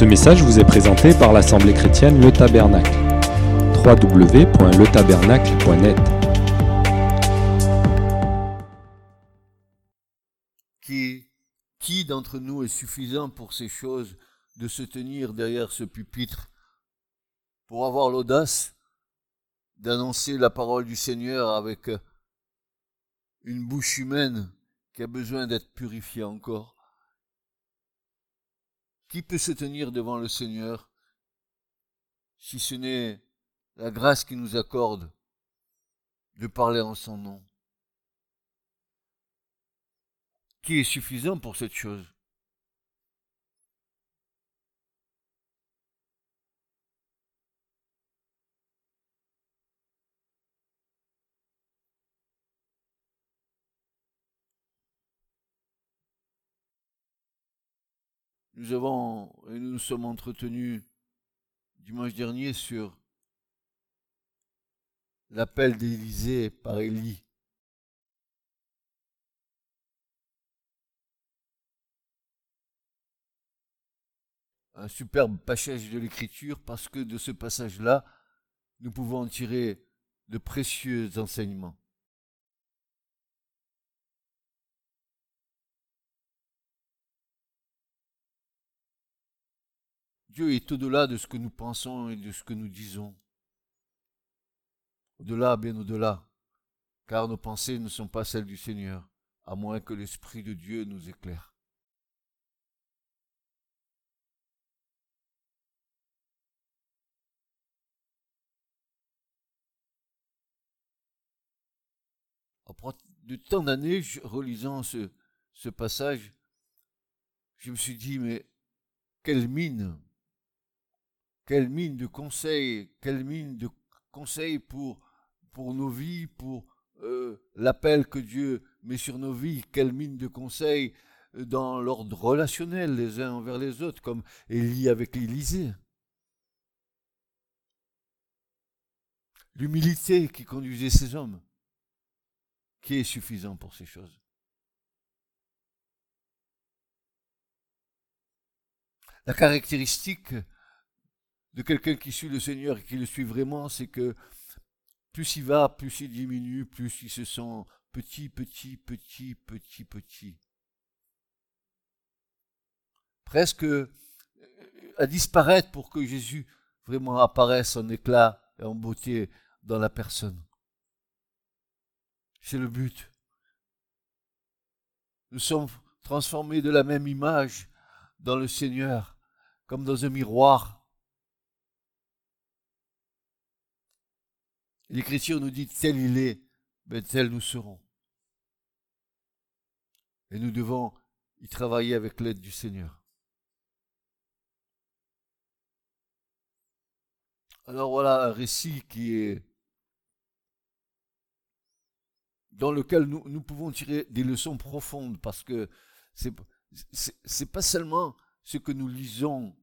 Ce message vous est présenté par l'Assemblée chrétienne Le Tabernacle. www.letabernacle.net Qui, qui d'entre nous est suffisant pour ces choses de se tenir derrière ce pupitre pour avoir l'audace d'annoncer la parole du Seigneur avec une bouche humaine qui a besoin d'être purifiée encore? Qui peut se tenir devant le Seigneur si ce n'est la grâce qui nous accorde de parler en son nom? Qui est suffisant pour cette chose? Nous avons et nous nous sommes entretenus dimanche dernier sur l'appel d'Élysée par Élie. Un superbe passage de l'écriture parce que de ce passage-là, nous pouvons en tirer de précieux enseignements. Dieu est au-delà de ce que nous pensons et de ce que nous disons. Au-delà, bien au-delà, car nos pensées ne sont pas celles du Seigneur, à moins que l'Esprit de Dieu nous éclaire. Après de tant d'années, relisant ce, ce passage, je me suis dit, mais quelle mine quelle mine de conseils, quelle mine de conseils pour, nos vies, pour euh, l'appel que Dieu met sur nos vies, quelle mine de conseils euh, dans l'ordre relationnel les uns envers les autres, comme Élie avec l'Élysée. L'humilité qui conduisait ces hommes, qui est suffisant pour ces choses. La caractéristique de quelqu'un qui suit le Seigneur et qui le suit vraiment, c'est que plus il va, plus il diminue, plus il se sent petit, petit, petit, petit, petit. Presque euh, à disparaître pour que Jésus vraiment apparaisse en éclat et en beauté dans la personne. C'est le but. Nous sommes transformés de la même image dans le Seigneur, comme dans un miroir. L'Écriture nous dit tel il est, mais tel nous serons. Et nous devons y travailler avec l'aide du Seigneur. Alors voilà un récit qui est dans lequel nous, pouvons tirer des leçons profondes parce que c'est c'est pas seulement ce que nous lisons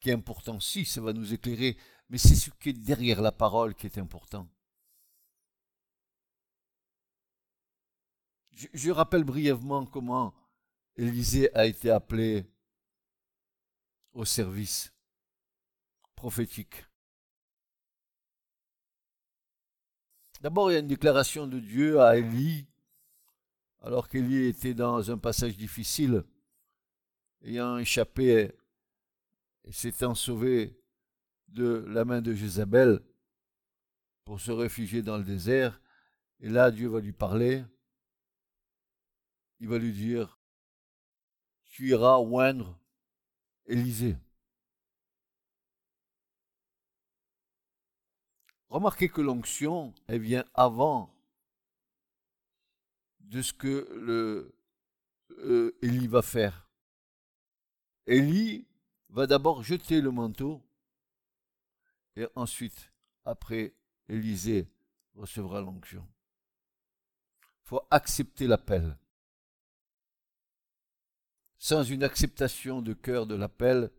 qui est important, si ça va nous éclairer, mais c'est ce qui est derrière la parole qui est important. Je, rappelle brièvement comment Élisée a été appelé au service prophétique. D'abord, il y a une déclaration de Dieu à Élie, alors qu'Élie était dans un passage difficile, ayant échappé s'étant sauvé de la main de Jézabel pour se réfugier dans le désert. Et là, Dieu va lui parler. Il va lui dire, tu iras oindre Élisée. Remarquez que l'onction, elle vient avant de ce que euh, Élie va faire. Élie va d'abord jeter le manteau et ensuite, après, Élisée recevra l'onction. Il faut accepter l'appel. Sans une acceptation de cœur de l'appel,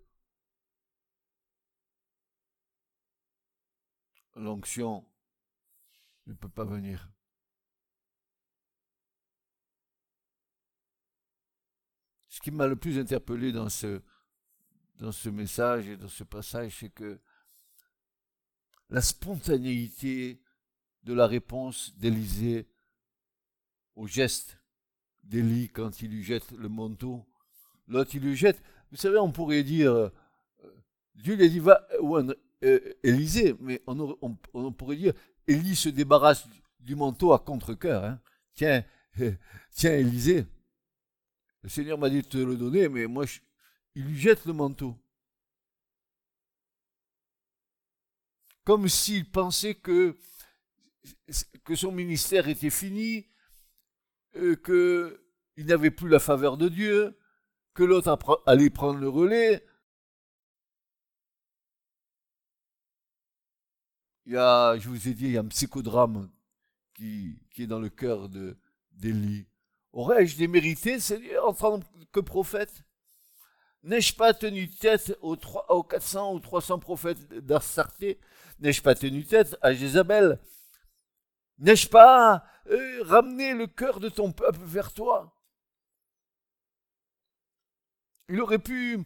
l'onction ne peut pas venir. Ce qui m'a le plus interpellé dans ce, dans ce message et dans ce passage, c'est que la spontanéité de la réponse d'Élisée au geste d'Élie quand il lui jette le manteau. L'autre, il lui jette. Vous savez, on pourrait dire, euh, Dieu lui a dit, va, ou euh, mais on, pourrait dire, Élie se débarrasse du manteau à contre-coeur. Hein. Tiens, tiens, Élisée, le Seigneur m'a dit de te le donner, mais moi, il lui jette le manteau. Comme s'il pensait que, son ministère était fini, euh, qu'il n'avait plus la faveur de Dieu, que l'autre allait prendre le relais. Il y a, je vous ai dit, il y a un psychodrame qui, qui est dans le cœur d'Élie. Aurais-je démérité, Seigneur, en tant que prophète? N'ai-je pas tenu tête aux, 3, aux 400 ou 300 prophètes d'Arsarté? N'ai-je pas tenu tête à Jézabel? N'ai-je pas euh, ramené le cœur de ton peuple vers toi? Il aurait pu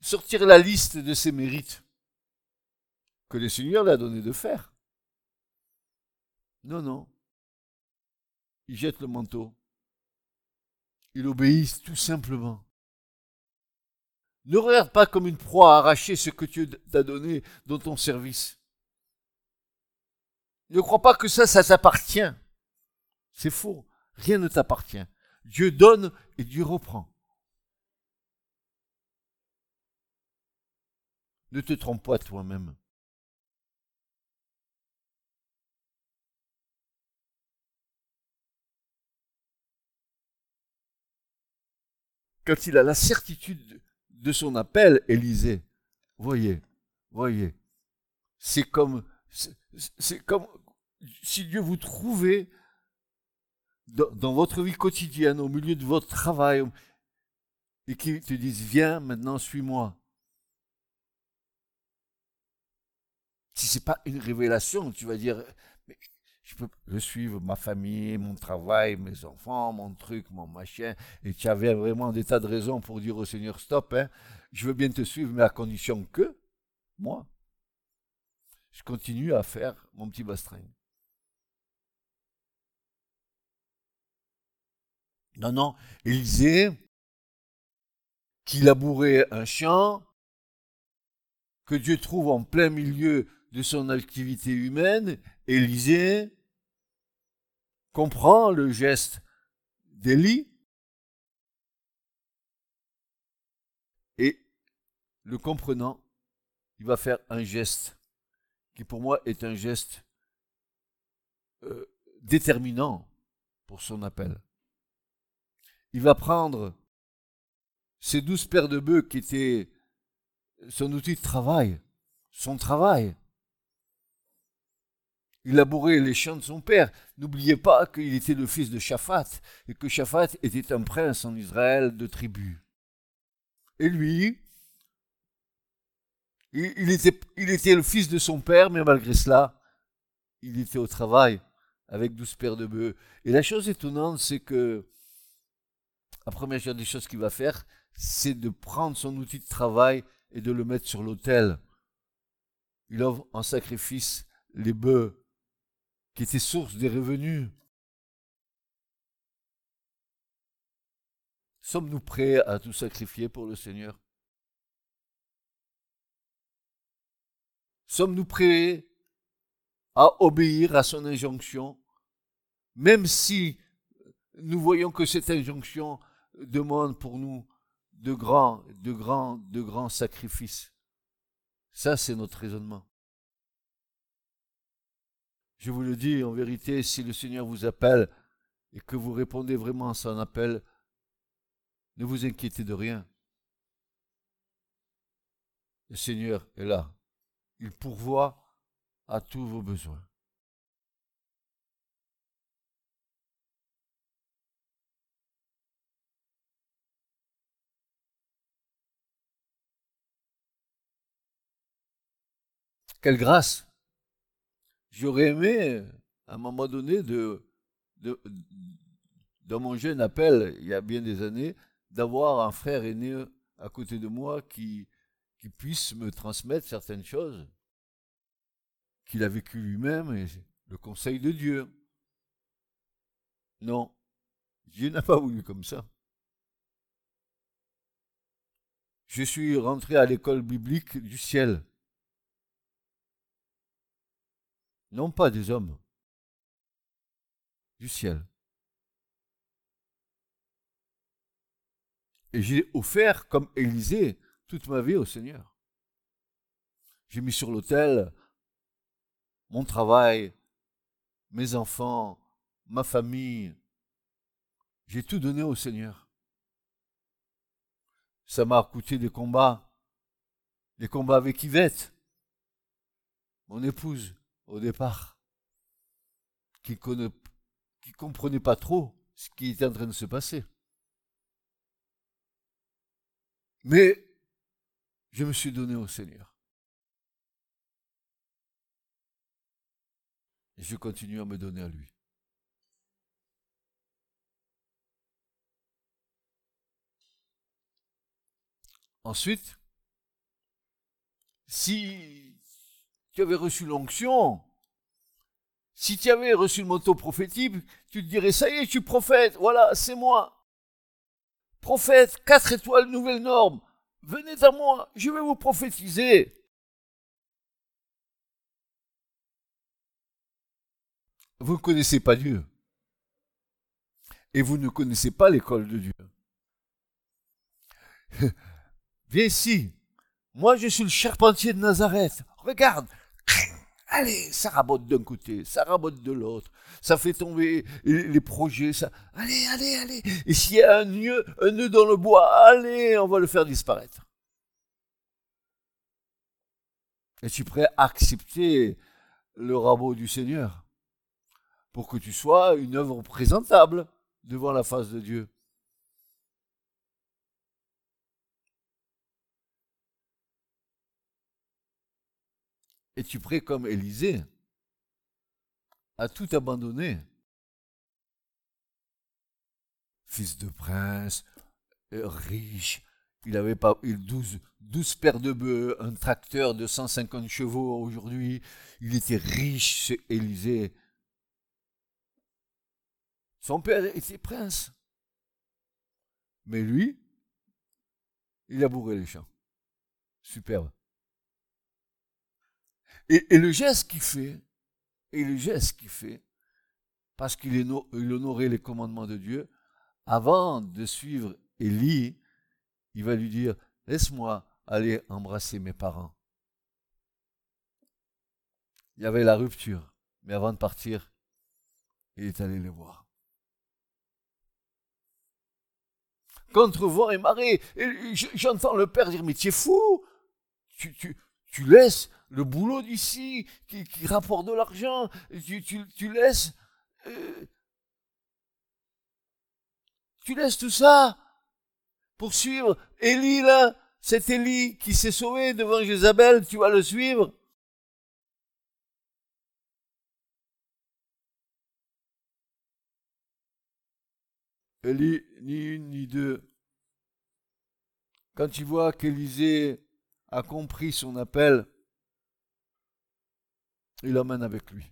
sortir la liste de ses mérites que le Seigneur l'a donné de faire. Non, non. Il jette le manteau. Il obéit tout simplement. Ne regarde pas comme une proie à arracher ce que Dieu t'a donné dans ton service. Ne crois pas que ça, ça t'appartient. C'est faux. Rien ne t'appartient. Dieu donne et Dieu reprend. Ne te trompe pas toi-même. Quand il a la certitude de son appel, Élisée, voyez, voyez, c'est comme, c'est comme si Dieu vous trouvait dans, votre vie quotidienne, au milieu de votre travail, et qu'il te dise, viens maintenant, suis-moi. Si ce n'est pas une révélation, tu vas dire, je suivre ma famille, mon travail, mes enfants, mon truc, mon machin, et tu avais vraiment des tas de raisons pour dire au Seigneur, stop, hein, je veux bien te suivre, mais à condition que, moi, je continue à faire mon petit bastringue. Non, non, Élisée, qui labourait un champ, que Dieu trouve en plein milieu de son activité humaine, Élisée comprend le geste d'Élie et le comprenant, il va faire un geste qui pour moi est un geste euh, déterminant pour son appel. Il va prendre ces douze paires de bœufs qui étaient son outil de travail, son travail, il labourait les champs de son père. N'oubliez pas qu'il était le fils de Shaphat et que Shaphat était un prince en Israël de tribu. Et lui, il, était, le fils de son père, mais malgré cela, il était au travail avec douze paires de bœufs. Et la chose étonnante, c'est que la première des choses qu'il va faire, c'est de prendre son outil de travail et de le mettre sur l'autel. Il offre en sacrifice les bœufs qui était source des revenus. Sommes-nous prêts à tout sacrifier pour le Seigneur? Sommes-nous prêts à obéir à son injonction, même si nous voyons que cette injonction demande pour nous de grands, de grands, de grands sacrifices. Ça, c'est notre raisonnement. Je vous le dis en vérité, si le Seigneur vous appelle et que vous répondez vraiment à son appel, ne vous inquiétez de rien. Le Seigneur est là. Il pourvoit à tous vos besoins. Quelle grâce J'aurais aimé, à un moment donné, de, dans mon jeune appel, il y a bien des années, d'avoir un frère aîné à côté de moi qui, qu'il puisse me transmettre certaines choses qu'il a vécues lui-même et le conseil de Dieu. Non, Dieu n'a pas voulu comme ça. Je suis rentré à l'école biblique du ciel. Non pas des hommes, du ciel. Et j'ai offert, comme Élisée, toute ma vie au Seigneur. J'ai mis sur l'autel mon travail, mes enfants, ma famille. J'ai tout donné au Seigneur. Ça m'a coûté des combats, des combats avec Yvette, mon épouse, au départ, qui ne comprenait pas trop ce qui était en train de se passer. Mais je me suis donné au Seigneur. Et je continue à me donner à lui. Ensuite, si tu avais reçu l'onction, si tu avais reçu le moto prophétique, tu te dirais, ça y est, tu prophète, voilà, c'est moi. Prophète, quatre étoiles, nouvelle norme, venez à moi, je vais vous prophétiser. Vous ne connaissez pas Dieu. Et vous ne connaissez pas l'école de Dieu. Viens ici. Moi, je suis le charpentier de Nazareth. Regarde. Allez, ça rabote d'un côté, ça rabote de l'autre. Ça fait tomber les projets. Ça... Allez, allez, allez. Et s'il y a un nœud, un nœud dans le bois, allez, on va le faire disparaître. Es-tu prêt à accepter le rabot du Seigneur pour que tu sois une œuvre présentable devant la face de Dieu? Es-tu prêt comme Élisée à tout abandonner Fils de prince, euh, riche, il avait pas 12, 12 paires de bœufs, un tracteur de 150 chevaux aujourd'hui, il était riche, c'est Élisée. Son père était prince. Mais lui, il a bourré les champs. Superbe. Et, le geste qu'il fait, et le geste qu'il fait, parce qu'il honorait les commandements de Dieu, avant de suivre Élie, il va lui dire, laisse-moi aller embrasser mes parents. Il y avait la rupture, mais avant de partir, il est allé les voir. Contre vent et marée, j'entends le père dire, mais tu es fou, tu, laisses le boulot d'ici qui, rapporte de l'argent, tu, tu, laisses... Euh, tu laisses tout ça pour suivre Élie là, cet Élie qui s'est sauvé devant Jézabel, tu vas le suivre Élie, ni une ni deux. Quand tu vois qu'Élisée a compris son appel, il l'emmène avec lui.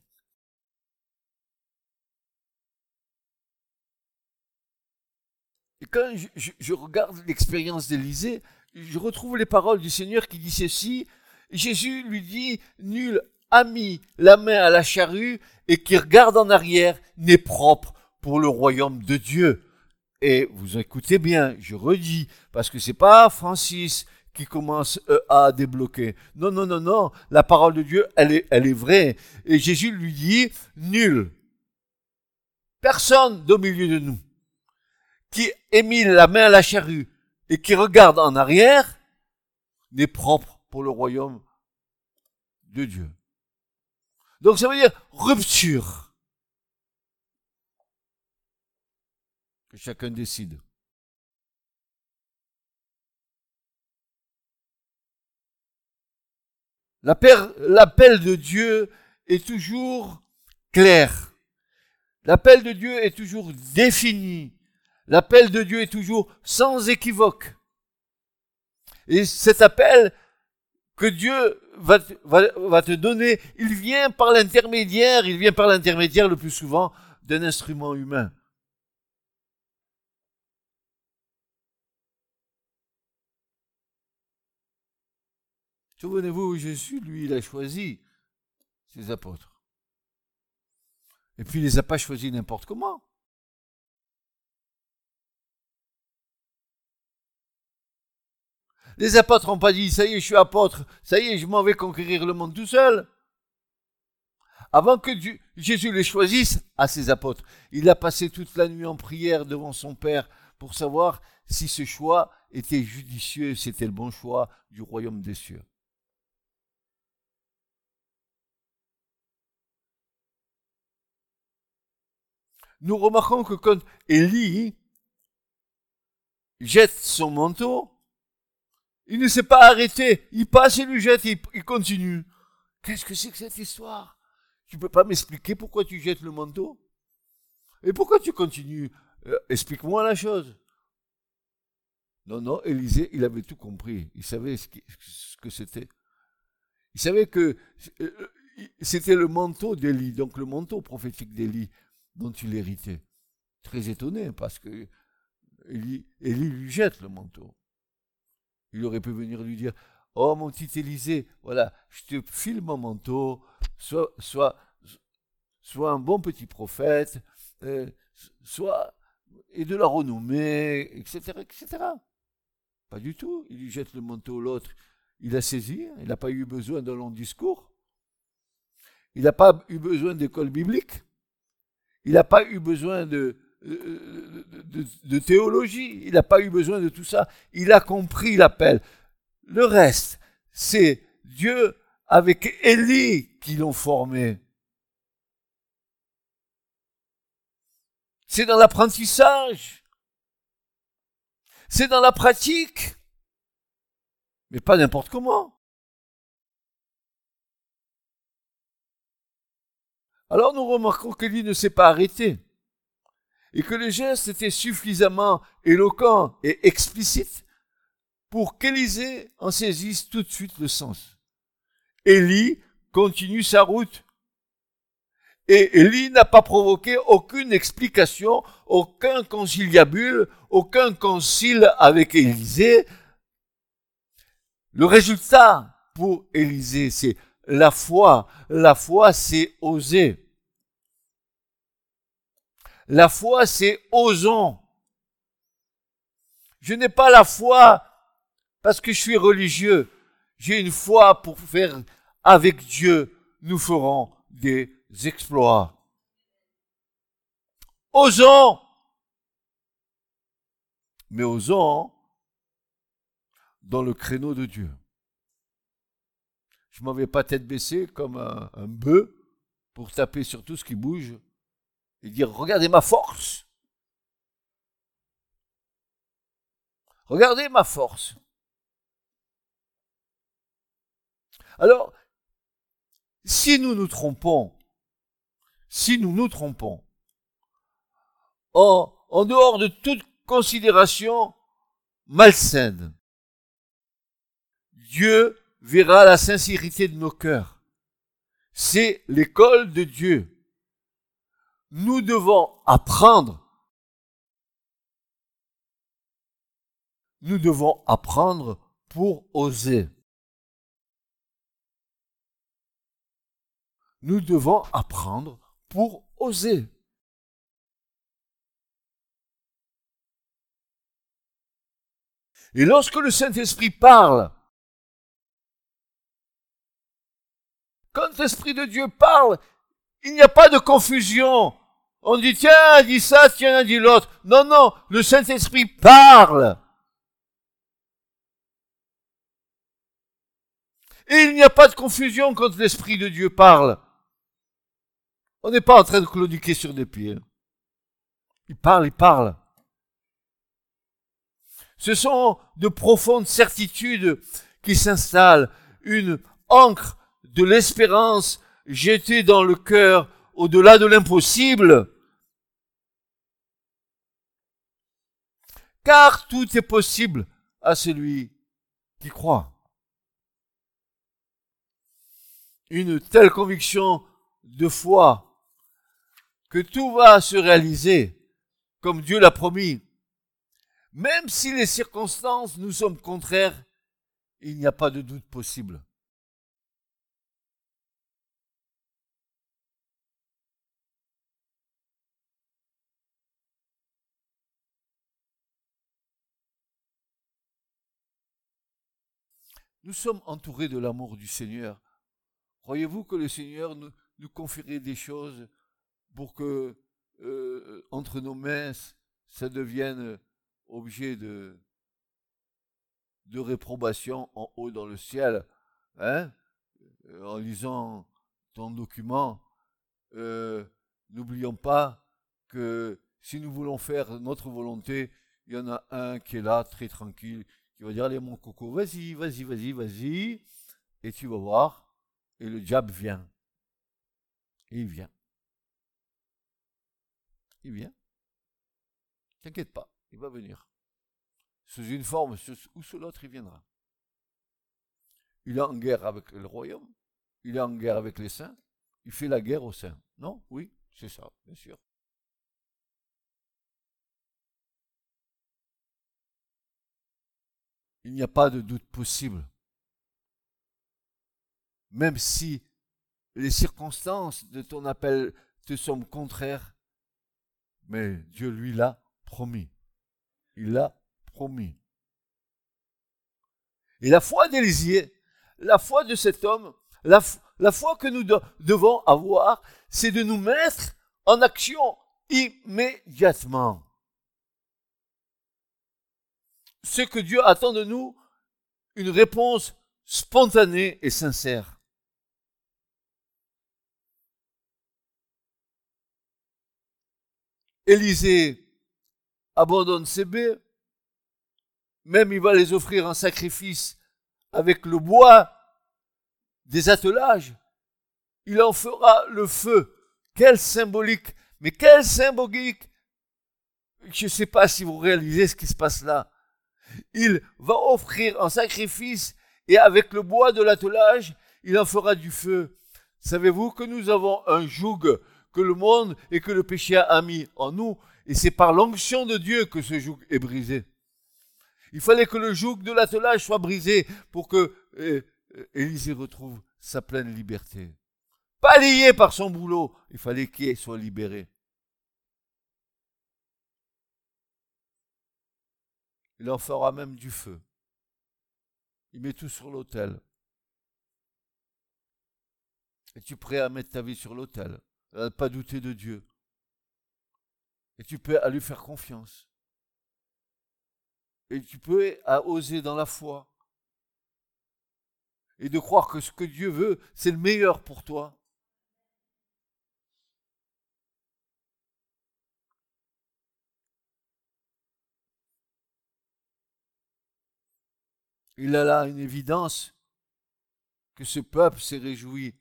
Et quand je, regarde l'expérience d'Élisée, je retrouve les paroles du Seigneur qui dit ceci. Jésus lui dit, nul a mis la main à la charrue et qui regarde en arrière n'est propre pour le royaume de Dieu. Et vous écoutez bien, je redis, parce que c'est pas Francis qui commence euh, à débloquer. Non, non, non, non. La parole de Dieu, elle est, elle est vraie. Et Jésus lui dit, nul, personne au milieu de nous, qui ait mis la main à la charrue et qui regarde en arrière, n'est propre pour le royaume de Dieu. Donc ça veut dire rupture. Que chacun décide. L'appel de Dieu est toujours clair. L'appel de Dieu est toujours défini. L'appel de Dieu est toujours sans équivoque. Et cet appel, que Dieu va, te donner, il vient par l'intermédiaire, il vient par l'intermédiaire le plus souvent d'un instrument humain. Souvenez-vous, Jésus, lui, il a choisi ses apôtres. Et puis il les a pas choisis n'importe comment. Les apôtres n'ont pas dit, ça y est, je suis apôtre, ça y est, je m'en vais conquérir le monde tout seul. Avant que Jésus les choisisse à ses apôtres, il a passé toute la nuit en prière devant son Père pour savoir si ce choix était judicieux, c'était le bon choix du royaume des cieux. Nous remarquons que quand Élie jette son manteau, il ne s'est pas arrêté. Il passe et lui jette et il continue. Qu'est-ce que c'est que cette histoire? Tu peux pas m'expliquer pourquoi tu jettes le manteau? Et pourquoi tu continues? Euh, Explique-moi la chose. Non, non, Élisée, il avait tout compris. Il savait ce, que c'était. Il savait que euh, c'était le manteau d'Élie, donc le manteau prophétique d'Élie dont il héritait. Très étonné parce que Élie lui jette le manteau. Il aurait pu venir lui dire Oh mon petit Élysée, voilà, je te file mon manteau, sois, sois, sois un bon petit prophète, euh, sois et de la renommée, etc., etc. Pas du tout. Il lui jette le manteau, l'autre, il a saisi, il n'a pas eu besoin d'un long discours. Il n'a pas eu besoin d'école biblique. Il n'a pas eu besoin de, de, théologie. Il n'a pas eu besoin de tout ça. Il a compris l'appel. Le reste, c'est Dieu avec Élie qui l'ont formé. C'est dans l'apprentissage. C'est dans la pratique. Mais pas n'importe comment. Alors nous remarquons qu'Élie ne s'est pas arrêté et que le geste était suffisamment éloquent et explicite pour qu'Élisée en saisisse tout de suite le sens. Élie continue sa route. Et Élie n'a pas provoqué aucune explication, aucun conciliabule, aucun concile avec Élisée. Le résultat pour Élisée, c'est la foi. La foi, c'est oser. La foi, c'est osons. Je n'ai pas la foi parce que je suis religieux. J'ai une foi pour faire avec Dieu, nous ferons des exploits. Osons. Mais osons dans le créneau de Dieu. Je m'en vais pas tête baissée comme un, un bœuf pour taper sur tout ce qui bouge et dire regardez ma force. Regardez ma force. Alors, si nous nous trompons, si nous nous trompons, en, en dehors de toute considération malsaine, Dieu verra la sincérité de nos cœurs. C'est l'école de Dieu nous devons apprendre. Nous devons apprendre pour oser. Nous devons apprendre pour oser. Et lorsque le Saint-Esprit parle, quand l'Esprit de Dieu parle, il n'y a pas de confusion. On dit, tiens, dit ça, tiens, dit l'autre. Non, non, le Saint-Esprit parle. Et il n'y a pas de confusion quand l'Esprit de Dieu parle. On n'est pas en train de claudiquer sur des pieds. Il parle, il parle. Ce sont de profondes certitudes qui s'installent, une encre de l'espérance jetée dans le cœur au-delà de l'impossible. car tout est possible à celui qui croit. une telle conviction de foi que tout va se réaliser comme Dieu l'a promis. Même si les circonstances nous sont contraires, il n'y a pas de doute possible. Nous sommes entourés de l'amour du Seigneur. Croyez-vous que le Seigneur nous, confierait des choses pour que euh, entre nos mains ça devienne objet de, de réprobation en haut dans le ciel hein? Euh, En lisant ton document, euh, n'oublions pas que si nous voulons faire notre volonté, il y en a un qui est là, très tranquille, qui va dire, allez mon coco, vas-y, vas-y, vas-y, vas-y, et tu vas voir, et le diable vient. Il vient. Il vient. T'inquiète pas, il va venir. Sous une forme ou sous l'autre, il viendra. Il est en guerre avec le royaume, il est en guerre avec les saints, il fait la guerre aux saints. Non? Oui, c'est ça, bien sûr. Il n'y a pas de doute possible. Même si les circonstances de ton appel te sont contraires, mais Dieu lui l'a promis. Il l'a promis. Et la foi d'Élisée, la foi de cet homme, la, la foi que nous devons avoir, c'est de nous mettre en action immédiatement ce que Dieu attend de nous, une réponse spontanée et sincère. Élisée abandonne ses baies, même il va les offrir en sacrifice avec le bois des attelages. Il en fera le feu. Quel symbolique, mais quel symbolique. Je ne sais pas si vous réalisez ce qui se passe là il va offrir un sacrifice et avec le bois de l'attelage, il en fera du feu. Savez-vous que nous avons un joug que le monde et que le péché a mis en nous, et c'est par l'onction de Dieu que ce joug est brisé. Il fallait que le joug de l'attelage soit brisé pour que euh, Élisée retrouve sa pleine liberté. Pas lié par son boulot, il fallait qu'il soit libéré. Il en fera même du feu. Il met tout sur l'autel. Es-tu prêt à mettre ta vie sur l'autel À ne pas douter de Dieu? Et tu peux à lui faire confiance? Et tu peux à oser dans la foi? Et de croire que ce que Dieu veut, c'est le meilleur pour toi? Il a là une évidence que ce peuple s'est réjoui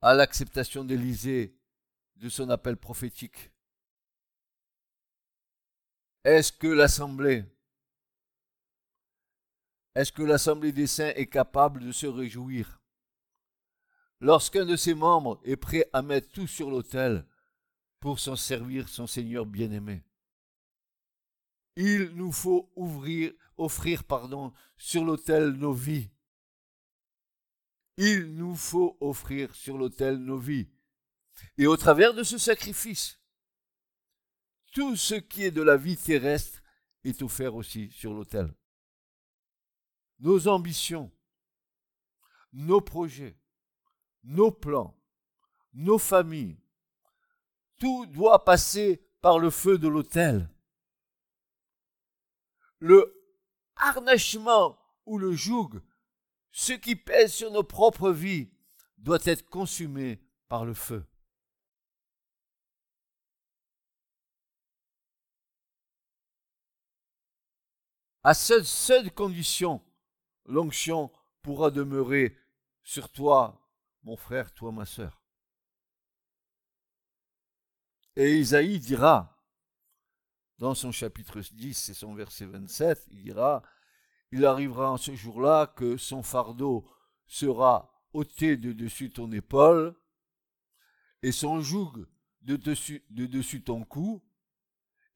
à l'acceptation d'Élysée de son appel prophétique. Est-ce que l'Assemblée, est-ce que l'Assemblée des saints est capable de se réjouir? Lorsqu'un de ses membres est prêt à mettre tout sur l'autel pour s'en servir son Seigneur bien-aimé Il nous faut offrir pardon, sur l'autel nos vies. Il nous faut offrir sur l'autel nos vies. Et au travers de ce sacrifice, tout ce qui est de la vie terrestre est offert aussi sur l'autel. Nos ambitions, nos projets, nos plans, nos familles, tout doit passer par le feu de l'autel. Le harnachement ou le joug, ce qui pèse sur nos propres vies, doit être consumé par le feu. À cette seule condition, l'onction pourra demeurer sur toi, mon frère, toi, ma sœur. Et Isaïe dira, dans son chapitre 10 et son verset 27, il dira, il arrivera en ce jour-là que son fardeau sera ôté de dessus ton épaule et son joug de dessus, de dessus ton cou,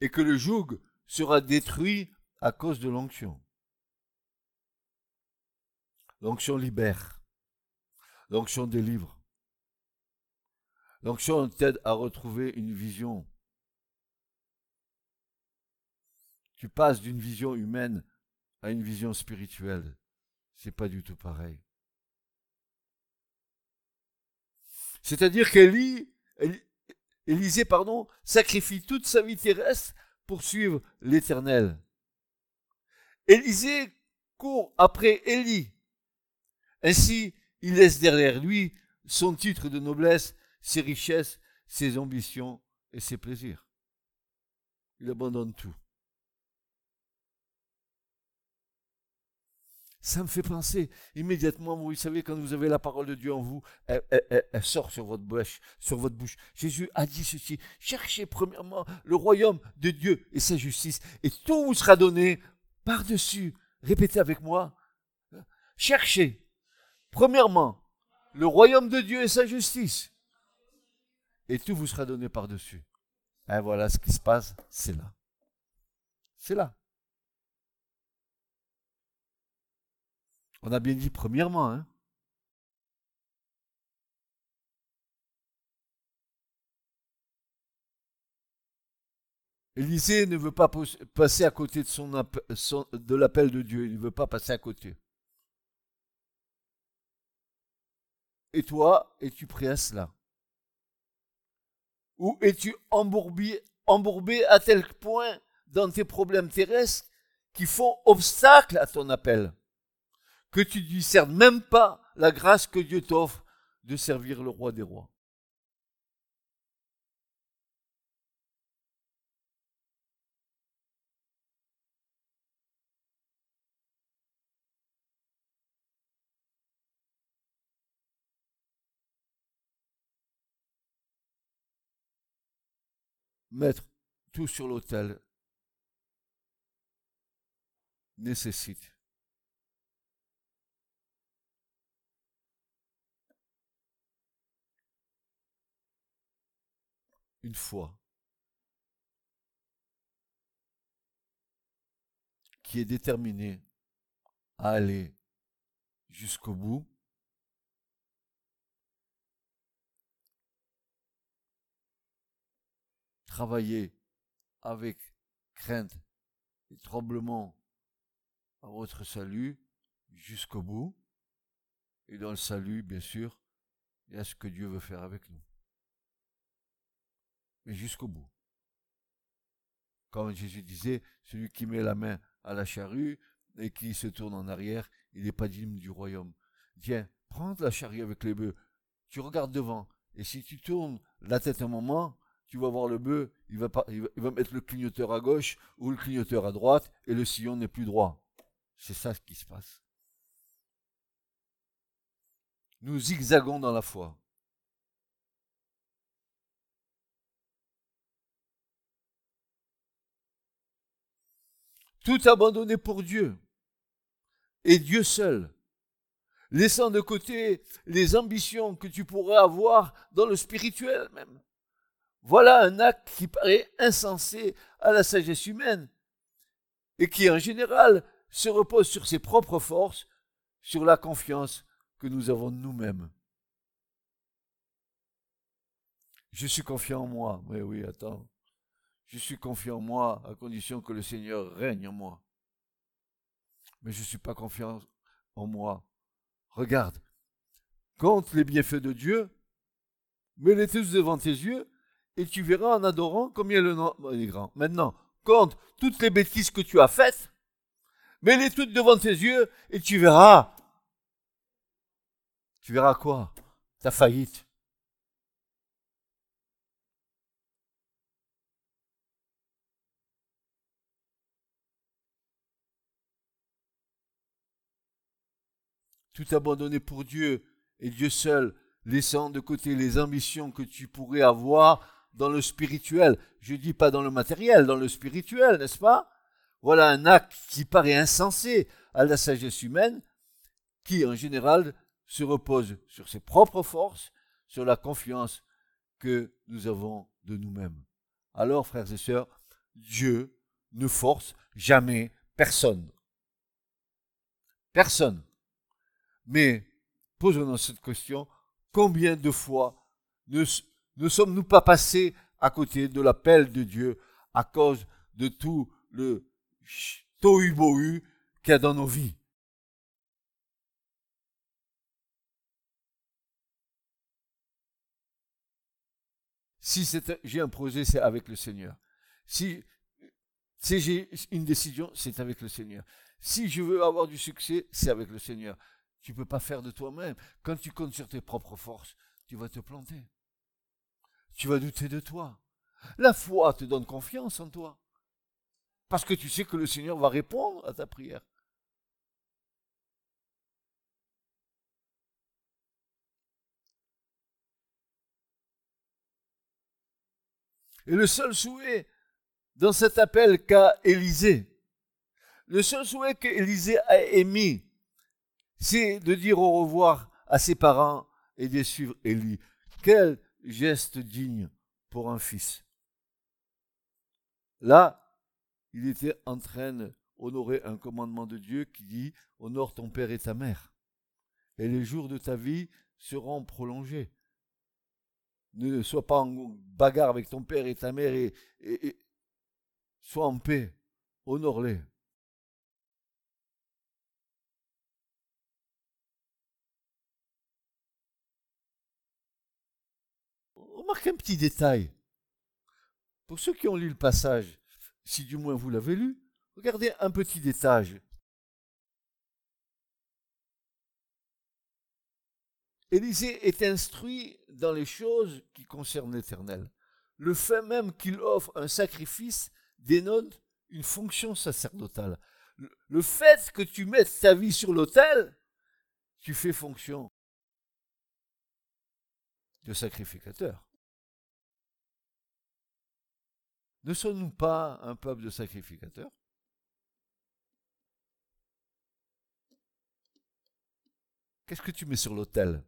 et que le joug sera détruit à cause de l'onction. L'onction libère. L'onction délivre. L'onction t'aide à retrouver une vision. Tu passes d'une vision humaine à une vision spirituelle. C'est pas du tout pareil. C'est-à-dire qu'Élie, Élisée, pardon, sacrifie toute sa vie terrestre pour suivre l'Éternel. Élisée court après Élie. Ainsi, il laisse derrière lui son titre de noblesse, ses richesses, ses ambitions et ses plaisirs. Il abandonne tout. Ça me fait penser immédiatement, vous savez, quand vous avez la parole de Dieu en vous, elle, sort sur votre bouche, sur votre bouche. Jésus a dit ceci cherchez premièrement le royaume de Dieu et sa justice, et tout vous sera donné par-dessus. Répétez avec moi. Cherchez premièrement le royaume de Dieu et sa justice, et tout vous sera donné par-dessus. Et voilà ce qui se passe, c'est là. C'est là. On a bien dit premièrement. Hein Élisée ne veut pas passer à côté de, son, de l'appel de Dieu. Il ne veut pas passer à côté. Et toi, es-tu prêt à cela? Ou es-tu embourbé, embourbé à tel point dans tes problèmes terrestres qui font obstacle à ton appel? Que tu ne discernes même pas la grâce que Dieu t'offre de servir le roi des rois. Mettre tout sur l'autel nécessite une foi. Qui est déterminée à aller jusqu'au bout, travailler avec crainte et tremblement à votre salut jusqu'au bout, et dans le salut, bien sûr, il y a ce que Dieu veut faire avec nous mais jusqu'au bout. Comme Jésus disait, celui qui met la main à la charrue et qui se tourne en arrière, il n'est pas digne du royaume. Tiens, prends la charrue avec les bœufs, tu regardes devant, et si tu tournes la tête un moment, tu vas voir le bœuf, il va, pas, il va mettre le clignoteur à gauche ou le clignoteur à droite, et le sillon n'est plus droit. C'est ça ce qui se passe. Nous zigzagons dans la foi. Tout abandonné pour Dieu et Dieu seul, laissant de côté les ambitions que tu pourrais avoir dans le spirituel même. Voilà un acte qui paraît insensé à la sagesse humaine et qui en général se repose sur ses propres forces, sur la confiance que nous avons de nous-mêmes. Je suis confiant en moi. Oui, oui, attends. Je suis confiant en moi à condition que le Seigneur règne en moi. Mais je ne suis pas confiant en moi. Regarde, compte les bienfaits de Dieu, mets-les tous devant tes yeux, et tu verras en adorant combien le nom est grand. Maintenant, compte toutes les bêtises que tu as faites, mets-les toutes devant tes yeux, et tu verras. Tu verras quoi? Ta faillite. Tout abandonner pour Dieu et Dieu seul, laissant de côté les ambitions que tu pourrais avoir dans le spirituel. Je dis pas dans le matériel, dans le spirituel, n'est-ce pas? Voilà un acte qui paraît insensé à la sagesse humaine, qui en général se repose sur ses propres forces, sur la confiance que nous avons de nous-mêmes. Alors, frères et sœurs, Dieu ne force jamais personne. Personne. Mais posons-nous cette question, combien de fois ne, sommes-nous pas passés à côté de l'appel de Dieu à cause de tout le tohu-bohu qu'il y a dans nos vies? Si j'ai un projet, c'est avec le Seigneur. Si, si j'ai une décision, c'est avec le Seigneur. Si je veux avoir du succès, c'est avec le Seigneur. Tu ne peux pas faire de toi-même. Quand tu comptes sur tes propres forces, tu vas te planter. Tu vas douter de toi. La foi te donne confiance en toi. Parce que tu sais que le Seigneur va répondre à ta prière. Et le seul souhait dans cet appel qu'a Élisée, le seul souhait qu'Élisée a émis, c'est de dire au revoir à ses parents et de suivre Élie. Quel geste digne pour un fils. Là, il était en train d'honorer un commandement de Dieu qui dit Honore ton père et ta mère. Et les jours de ta vie seront prolongés. Ne sois pas en bagarre avec ton père et ta mère et, et sois en paix. Honore-les. Un petit détail. Pour ceux qui ont lu le passage, si du moins vous l'avez lu, regardez un petit détail. Élisée est instruit dans les choses qui concernent l'Éternel. Le fait même qu'il offre un sacrifice dénote une fonction sacerdotale. Le fait que tu mettes ta vie sur l'autel, tu fais fonction de sacrificateur. Ne sommes-nous pas un peuple de sacrificateurs? Qu'est-ce que tu mets sur l'autel?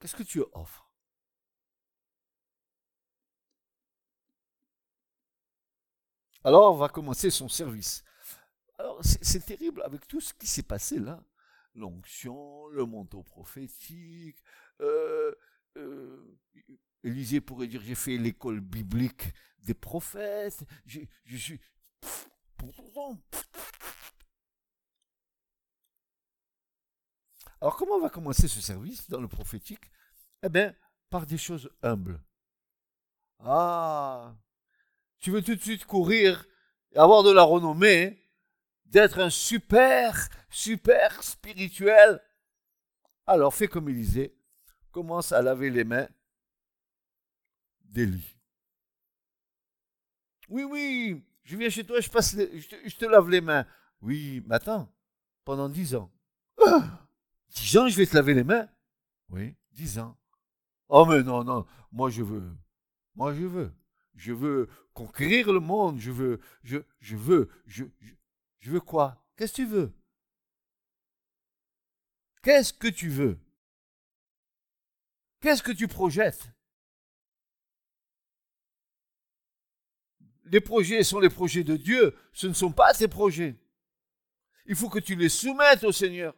Qu'est-ce que tu offres? Alors on va commencer son service. Alors c'est terrible avec tout ce qui s'est passé là. L'onction, le manteau prophétique. Euh, euh, Élisée pourrait dire j'ai fait l'école biblique des prophètes. Je, suis. Alors comment on va commencer ce service dans le prophétique? Eh bien, par des choses humbles. Ah, tu veux tout de suite courir et avoir de la renommée, d'être un super, super spirituel? Alors fais comme Élisée, commence à laver les mains d'Élie. Oui, oui, je viens chez toi, je, passe je, te, je, lave les mains. Oui, mais attends, pendant dix ans. Ah Dix ans, je vais te laver les mains? Oui, dix ans. Oh, mais non, non, moi je veux. Moi je veux. Je veux conquérir le monde. Je veux, je, je veux, je, je, veux quoi? Qu'est-ce que tu veux? Qu'est-ce que tu veux? Qu'est-ce que tu projettes? Les projets sont les projets de Dieu, ce ne sont pas tes projets. Il faut que tu les soumettes au Seigneur.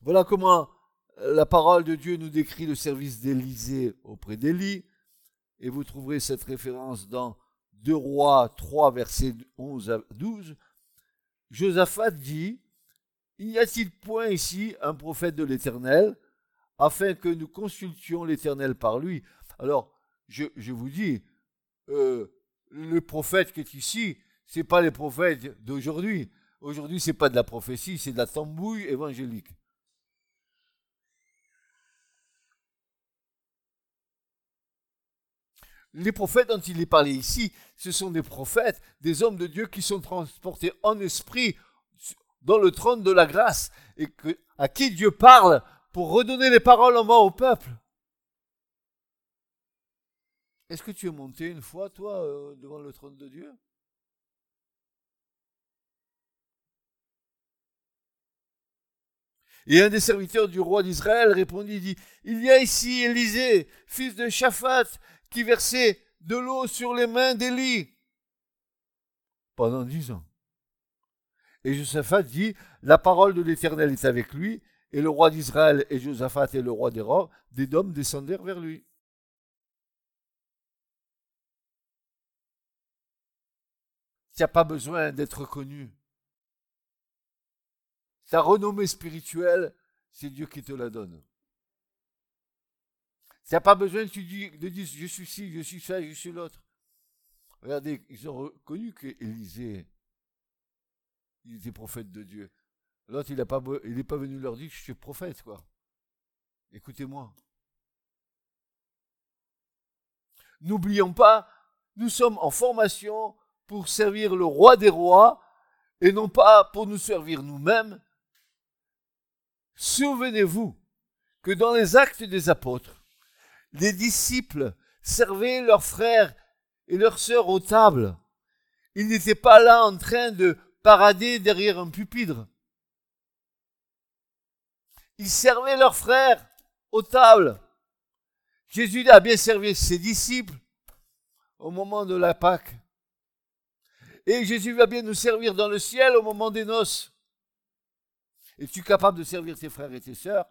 Voilà comment euh, la parole de Dieu nous décrit le service d'Élysée auprès d'Élie. Et vous trouverez cette référence dans 2 Rois 3, versets 11 à 12. Josaphat dit, Y a-t-il point ici un prophète de l'Éternel, afin que nous consultions l'Éternel par lui? Alors, je, vous dis, euh, le prophète qui est ici, ce n'est pas les prophètes d'aujourd'hui. Aujourd'hui, ce n'est pas de la prophétie, c'est de la tambouille évangélique. Les prophètes dont il est parlé ici, ce sont des prophètes, des hommes de Dieu qui sont transportés en esprit dans le trône de la grâce et à qui Dieu parle pour redonner les paroles en main au peuple. Est-ce que tu es monté une fois, toi, euh, devant le trône de Dieu? Et un des serviteurs du roi d'Israël répondit, dit, Il y a ici Élisée, fils de Shaphat, qui versait de l'eau sur les mains d'Élie pendant dix ans. Et Josaphat dit, La parole de l'Éternel est avec lui, et le roi d'Israël et Josaphat et le roi des rois, des dômes descendèrent vers lui. Tu n'as pas besoin d'être connu. Ta renommée spirituelle, c'est Dieu qui te la donne. Tu n'as pas besoin de dire je suis ci, je suis ça, je suis l'autre. Regardez, ils ont reconnu qu'Élisée, il était prophète de Dieu. L'autre, il n'est pas, il pas venu leur dire je suis prophète, quoi. Écoutez-moi. N'oublions pas, nous sommes en formation pour servir le roi des rois et non pas pour nous servir nous-mêmes. Souvenez-vous que dans les actes des apôtres, les disciples servaient leurs frères et leurs sœurs aux tables. Ils n'étaient pas là en train de parader derrière un pupitre. Ils servaient leurs frères aux tables. Jésus a bien servi ses disciples au moment de la Pâque. Et Jésus va bien nous servir dans le ciel au moment des noces. Es-tu capable de servir tes frères et tes sœurs?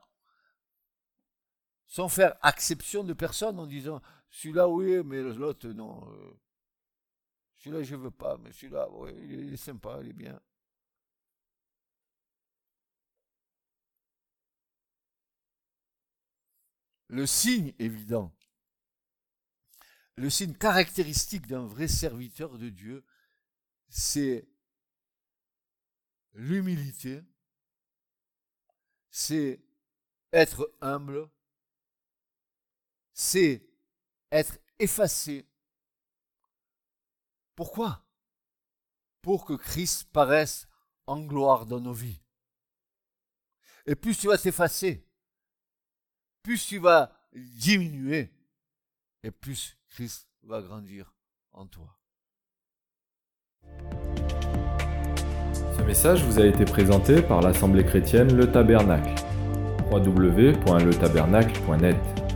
Sans faire exception de personne en disant celui-là oui, mais l'autre non. Euh, celui-là je veux pas, mais celui-là oui, il est sympa, il est bien. le signe évident, le signe caractéristique d'un vrai serviteur de Dieu, c'est l'humilité, c'est être humble, c'est être effacé. Pourquoi? Pour que Christ paraisse en gloire dans nos vies. Et plus tu vas t'effacer, plus tu vas diminuer et plus Christ va grandir en toi. Ce message vous a été présenté par l'Assemblée chrétienne Le Tabernacle. www.letabernacle.net